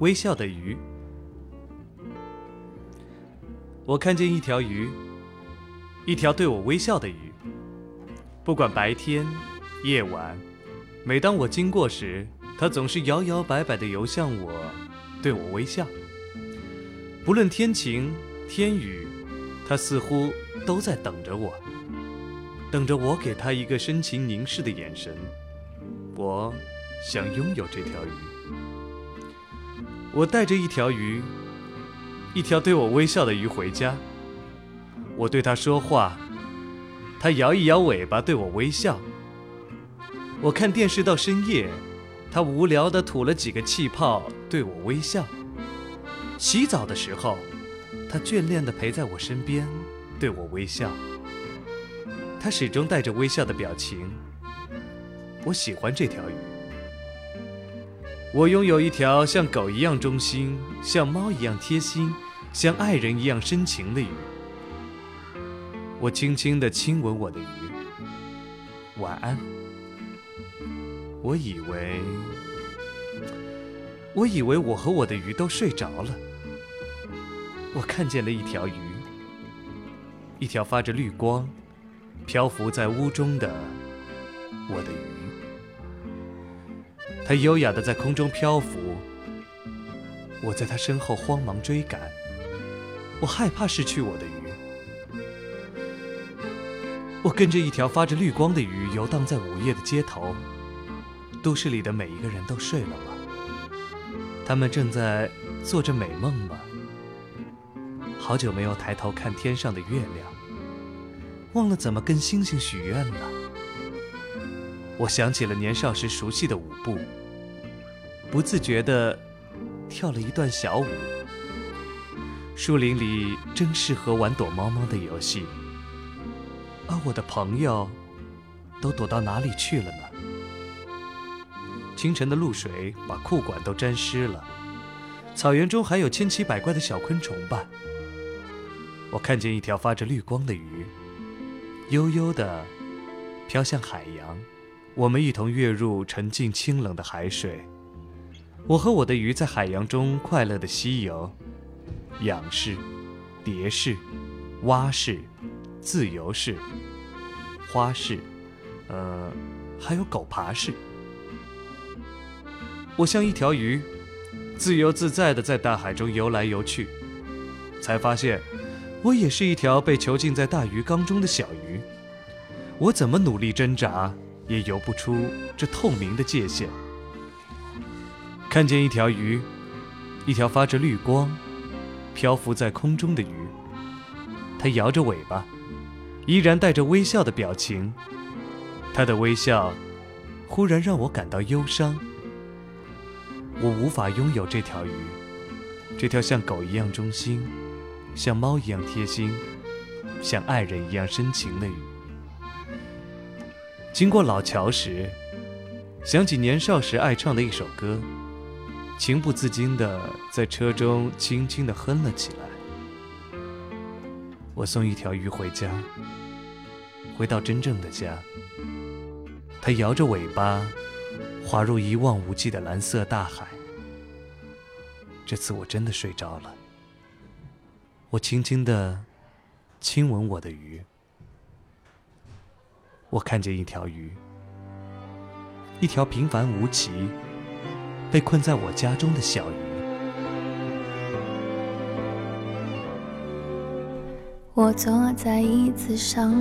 微笑的鱼。我看见一条鱼，一条对我微笑的鱼。不管白天、夜晚，每当我经过时，它总是摇摇摆摆地游向我，对我微笑。不论天晴天雨，它似乎都在等着我，等着我给它一个深情凝视的眼神。我想拥有这条鱼。我带着一条鱼，一条对我微笑的鱼回家。我对它说话，它摇一摇尾巴对我微笑。我看电视到深夜，它无聊地吐了几个气泡对我微笑。洗澡的时候，它眷恋地陪在我身边对我微笑。它始终带着微笑的表情。我喜欢这条鱼。我拥有一条像狗一样忠心、像猫一样贴心、像爱人一样深情的鱼。我轻轻地亲吻我的鱼，晚安。我以为，我以为我和我的鱼都睡着了。我看见了一条鱼，一条发着绿光、漂浮在屋中的我的鱼。它优雅地在空中漂浮，我在它身后慌忙追赶。我害怕失去我的鱼。我跟着一条发着绿光的鱼游荡在午夜的街头。都市里的每一个人都睡了吗？他们正在做着美梦吗？好久没有抬头看天上的月亮，忘了怎么跟星星许愿了。我想起了年少时熟悉的舞步。不自觉地跳了一段小舞。树林里真适合玩躲猫猫的游戏，而我的朋友都躲到哪里去了呢？清晨的露水把裤管都沾湿了，草原中还有千奇百怪的小昆虫吧？我看见一条发着绿光的鱼，悠悠地飘向海洋，我们一同跃入沉静清冷的海水。我和我的鱼在海洋中快乐地嬉游，仰视、蝶式、蛙式、自由式、花式，呃，还有狗爬式。我像一条鱼，自由自在地在大海中游来游去，才发现，我也是一条被囚禁在大鱼缸中的小鱼。我怎么努力挣扎，也游不出这透明的界限。看见一条鱼，一条发着绿光、漂浮在空中的鱼。它摇着尾巴，依然带着微笑的表情。它的微笑，忽然让我感到忧伤。我无法拥有这条鱼，这条像狗一样忠心、像猫一样贴心、像爱人一样深情的鱼。经过老桥时，想起年少时爱唱的一首歌。情不自禁地在车中轻轻地哼了起来。我送一条鱼回家，回到真正的家。它摇着尾巴，滑入一望无际的蓝色大海。这次我真的睡着了。我轻轻地亲吻我的鱼。我看见一条鱼，一条平凡无奇。被困在我家中的小鱼。我坐在椅子上，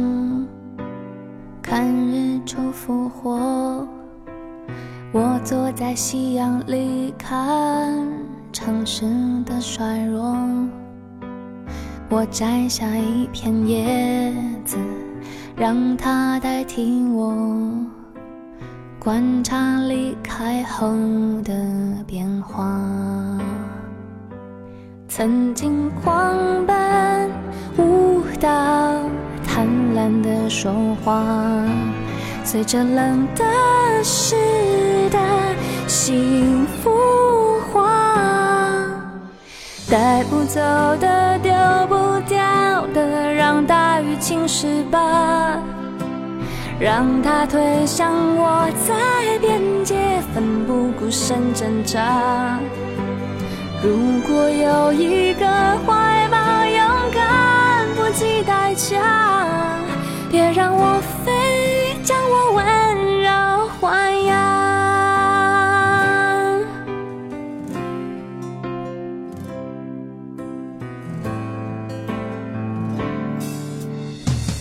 看日出复活。我坐在夕阳里，看城市的衰弱。我摘下一片叶子，让它代替我。观察离开后的变化，曾经狂奔舞蹈，贪婪的说话，随着冷的时代幸福化，带不走的丢不掉的，让大雨侵蚀吧。让它推向我，在边界奋不顾身挣扎。如果有一个怀抱，勇敢不计代价，别让我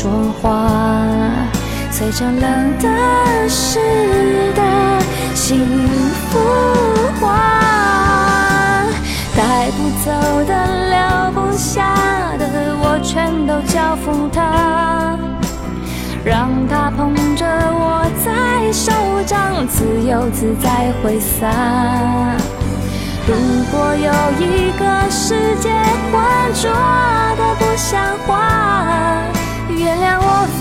说话。随着冷的湿的幸福化，带不走的留不下的，我全都交付他，让他捧着我在手掌，自由自在挥洒。如果有一个世界浑浊的不像话，原谅我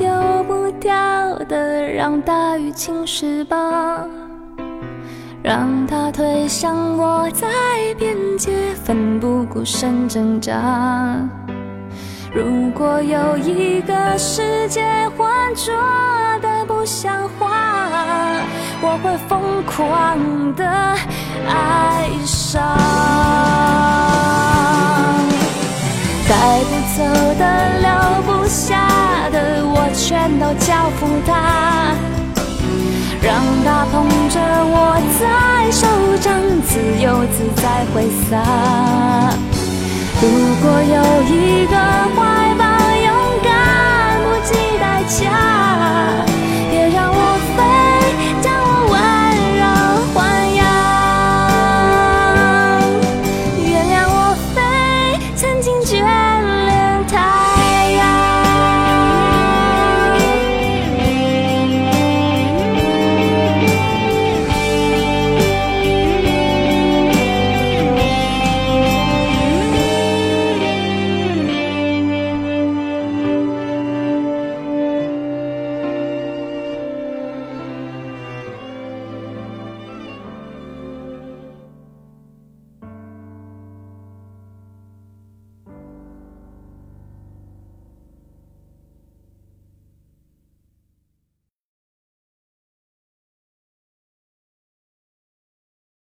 丢不掉的，让大雨侵蚀吧，让它推向我在边界，奋不顾身挣扎。如果有一个世界浑浊的不像话，我会疯狂的爱上。带不走的，留下的，我全都交付他，让他捧着我在手掌，自由自在挥洒。如果有一个怀抱。